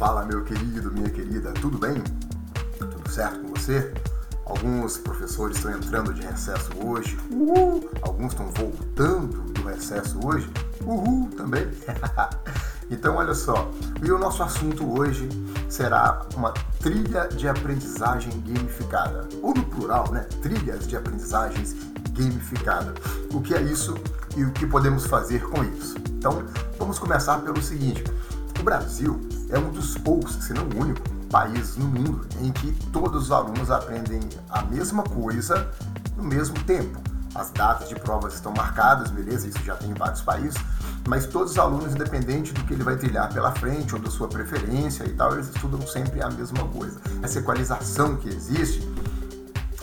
Fala, meu querido, minha querida, tudo bem? Tudo certo com você? Alguns professores estão entrando de recesso hoje, uhul. alguns estão voltando do recesso hoje, uhul também. então, olha só, e o nosso assunto hoje será uma trilha de aprendizagem gamificada, ou no plural, né? Trilhas de aprendizagens gamificada. O que é isso e o que podemos fazer com isso? Então, vamos começar pelo seguinte: o Brasil é um dos poucos, se não o único, país no mundo em que todos os alunos aprendem a mesma coisa no mesmo tempo. As datas de provas estão marcadas, beleza, isso já tem em vários países, mas todos os alunos, independente do que ele vai trilhar pela frente ou da sua preferência e tal, eles estudam sempre a mesma coisa. Essa equalização que existe,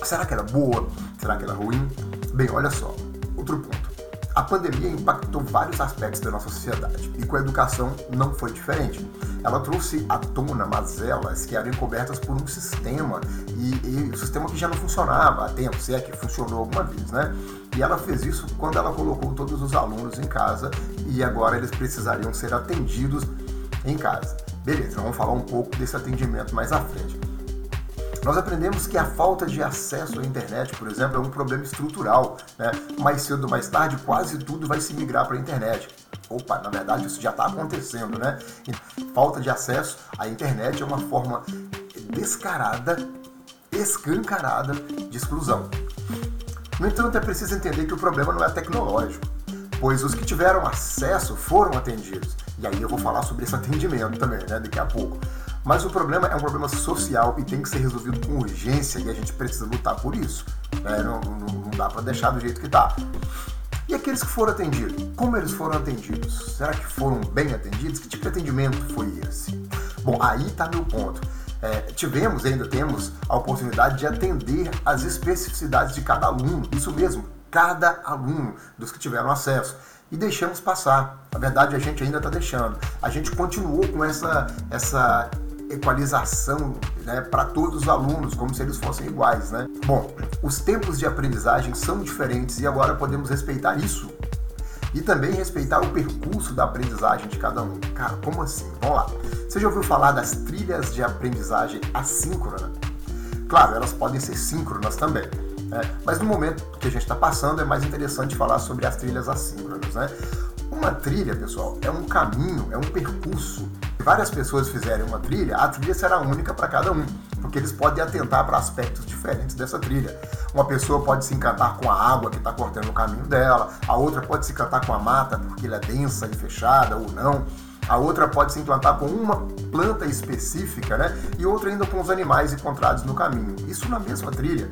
será que era boa? Será que era ruim? Bem, olha só, outro ponto. A pandemia impactou vários aspectos da nossa sociedade e com a educação não foi diferente. Ela trouxe à tona mazelas que eram encobertas por um sistema e, e um sistema que já não funcionava há tempo, se é que funcionou alguma vez, né? E ela fez isso quando ela colocou todos os alunos em casa e agora eles precisariam ser atendidos em casa. Beleza, vamos falar um pouco desse atendimento mais à frente. Nós aprendemos que a falta de acesso à internet, por exemplo, é um problema estrutural. Né? Mais cedo ou mais tarde, quase tudo vai se migrar para a internet. Opa, na verdade isso já está acontecendo, né? Falta de acesso à internet é uma forma descarada, escancarada de exclusão. No entanto, é preciso entender que o problema não é tecnológico, pois os que tiveram acesso foram atendidos. E aí eu vou falar sobre esse atendimento também, né, daqui a pouco. Mas o problema é um problema social e tem que ser resolvido com urgência e a gente precisa lutar por isso. Né? Não, não, não dá para deixar do jeito que está. E aqueles que foram atendidos? Como eles foram atendidos? Será que foram bem atendidos? Que tipo de atendimento foi esse? Bom, aí está meu ponto. É, tivemos e ainda temos a oportunidade de atender as especificidades de cada aluno. Isso mesmo, cada aluno dos que tiveram acesso e deixamos passar. Na verdade, a gente ainda está deixando. A gente continuou com essa, essa equalização né, para todos os alunos, como se eles fossem iguais. Né? Bom, os tempos de aprendizagem são diferentes e agora podemos respeitar isso. E também respeitar o percurso da aprendizagem de cada um. Cara, como assim? Vamos lá. Você já ouviu falar das trilhas de aprendizagem assíncrona? Claro, elas podem ser síncronas também. Né? Mas no momento que a gente está passando, é mais interessante falar sobre as trilhas assíncronas. Né? Uma trilha, pessoal, é um caminho, é um percurso várias pessoas fizerem uma trilha, a trilha será única para cada um, porque eles podem atentar para aspectos diferentes dessa trilha. Uma pessoa pode se encantar com a água que está cortando o caminho dela, a outra pode se encantar com a mata porque ela é densa e fechada ou não. A outra pode se encantar com uma planta específica, né? E outra ainda com os animais encontrados no caminho. Isso na mesma trilha.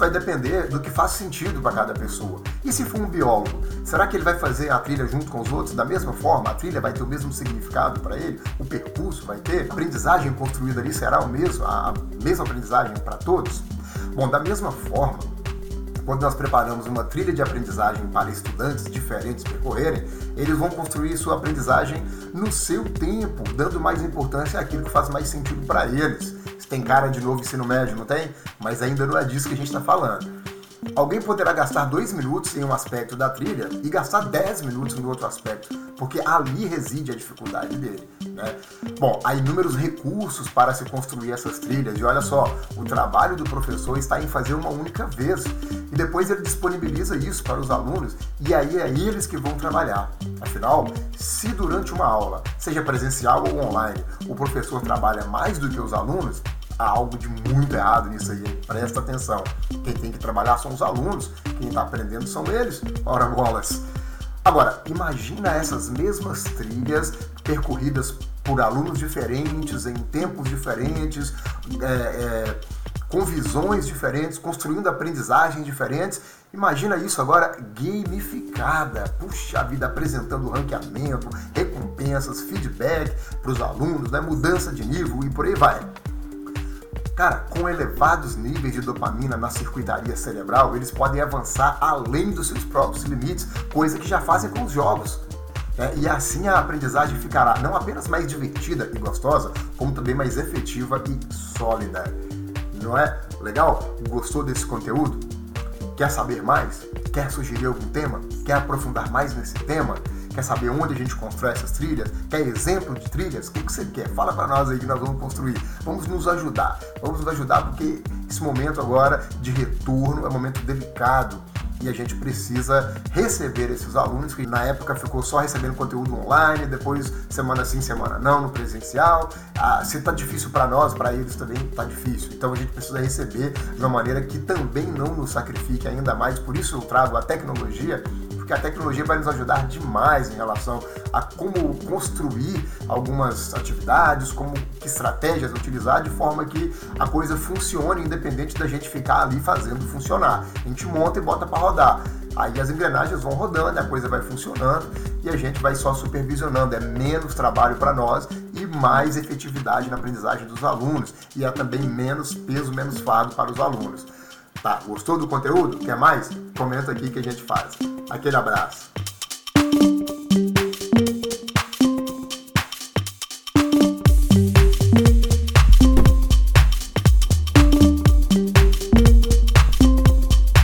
Vai depender do que faz sentido para cada pessoa. E se for um biólogo, será que ele vai fazer a trilha junto com os outros da mesma forma? A trilha vai ter o mesmo significado para ele? O percurso vai ter? A aprendizagem construída ali será o mesmo, a mesma aprendizagem para todos? Bom, da mesma forma, quando nós preparamos uma trilha de aprendizagem para estudantes diferentes percorrerem, eles vão construir sua aprendizagem no seu tempo, dando mais importância àquilo que faz mais sentido para eles tem cara de novo ensino médio, não tem? Mas ainda não é disso que a gente está falando. Alguém poderá gastar dois minutos em um aspecto da trilha e gastar 10 minutos no outro aspecto, porque ali reside a dificuldade dele. Né? Bom, há inúmeros recursos para se construir essas trilhas, e olha só, o trabalho do professor está em fazer uma única vez, e depois ele disponibiliza isso para os alunos, e aí é eles que vão trabalhar. Afinal, se durante uma aula, seja presencial ou online, o professor trabalha mais do que os alunos, há algo de muito errado nisso aí. Presta atenção. Quem tem que trabalhar são os alunos, quem está aprendendo são eles. Ora bolas. Agora, imagina essas mesmas trilhas percorridas por alunos diferentes, em tempos diferentes, é, é, com visões diferentes, construindo aprendizagens diferentes. Imagina isso agora gamificada. Puxa vida, apresentando ranqueamento, recompensas, feedback para os alunos, né? mudança de nível e por aí vai. Cara, com elevados níveis de dopamina na circuitaria cerebral, eles podem avançar além dos seus próprios limites, coisa que já fazem com os jogos. É, e assim a aprendizagem ficará não apenas mais divertida e gostosa, como também mais efetiva e sólida. Não é legal? Gostou desse conteúdo? Quer saber mais? Quer sugerir algum tema? Quer aprofundar mais nesse tema? Quer saber onde a gente constrói essas trilhas? Quer exemplo de trilhas? O que, você quer? Fala para nós aí que nós vamos construir. Vamos nos ajudar. Vamos nos ajudar porque esse momento agora de retorno é um momento delicado e a gente precisa receber esses alunos que na época ficou só recebendo conteúdo online, depois semana sim, semana não, no presencial. Ah, se tá difícil para nós, para eles também tá difícil. Então a gente precisa receber de uma maneira que também não nos sacrifique ainda mais. Por isso eu trago a tecnologia porque a tecnologia vai nos ajudar demais em relação a como construir algumas atividades, como que estratégias utilizar de forma que a coisa funcione independente da gente ficar ali fazendo funcionar. A gente monta e bota para rodar. Aí as engrenagens vão rodando, a coisa vai funcionando e a gente vai só supervisionando. É menos trabalho para nós e mais efetividade na aprendizagem dos alunos. E é também menos peso, menos fardo para os alunos. Tá, gostou do conteúdo? Quer mais? Comenta aqui que a gente faz. Aquele abraço.